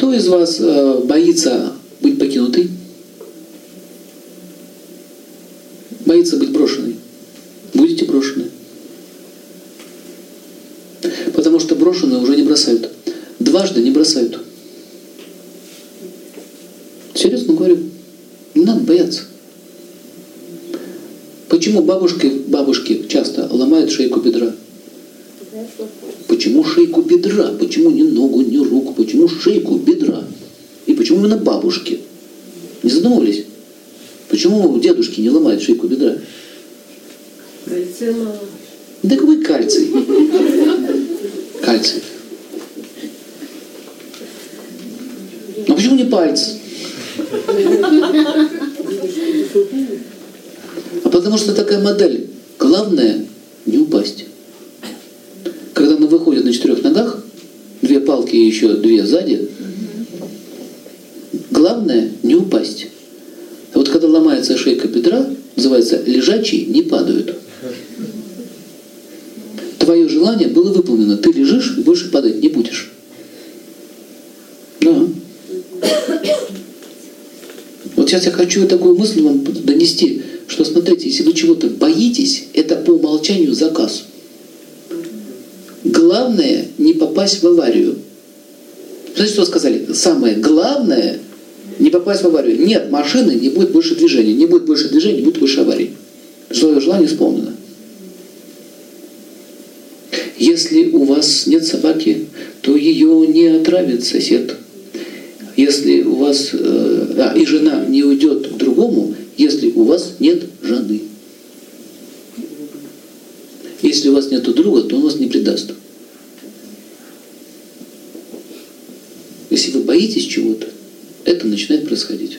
кто из вас э, боится быть покинутой? Боится быть брошенной? Будете брошены. Потому что брошенные уже не бросают. Дважды не бросают. Серьезно говорю. Не надо бояться. Почему бабушки, бабушки часто ломают шейку бедра? Почему шейку бедра? Почему не ногу, не руку? Почему шейку бедра? И почему именно бабушки? Не задумывались? Почему дедушки не ломают шейку бедра? Кальция мало. Да какой кальций? Кальций. А почему не пальцы? А потому что такая модель. Главное не упасть. На четырех ногах, две палки и еще две сзади, главное не упасть. Вот когда ломается шейка бедра, называется лежачие не падают. Твое желание было выполнено. Ты лежишь и больше падать не будешь. Да. Вот сейчас я хочу такую мысль вам донести, что смотрите, если вы чего-то боитесь, это по умолчанию заказ. Главное не попасть в аварию. Знаете, что сказали? Самое главное не попасть в аварию. Нет машины, не будет больше движения. Не будет больше движения, не будет больше аварий. Свое желание исполнено. Если у вас нет собаки, то ее не отравит сосед. Если у вас э, а, и жена не уйдет к другому, если у вас нет жены. Если у вас нет друга, то он вас не предаст. Если вы боитесь чего-то, это начинает происходить.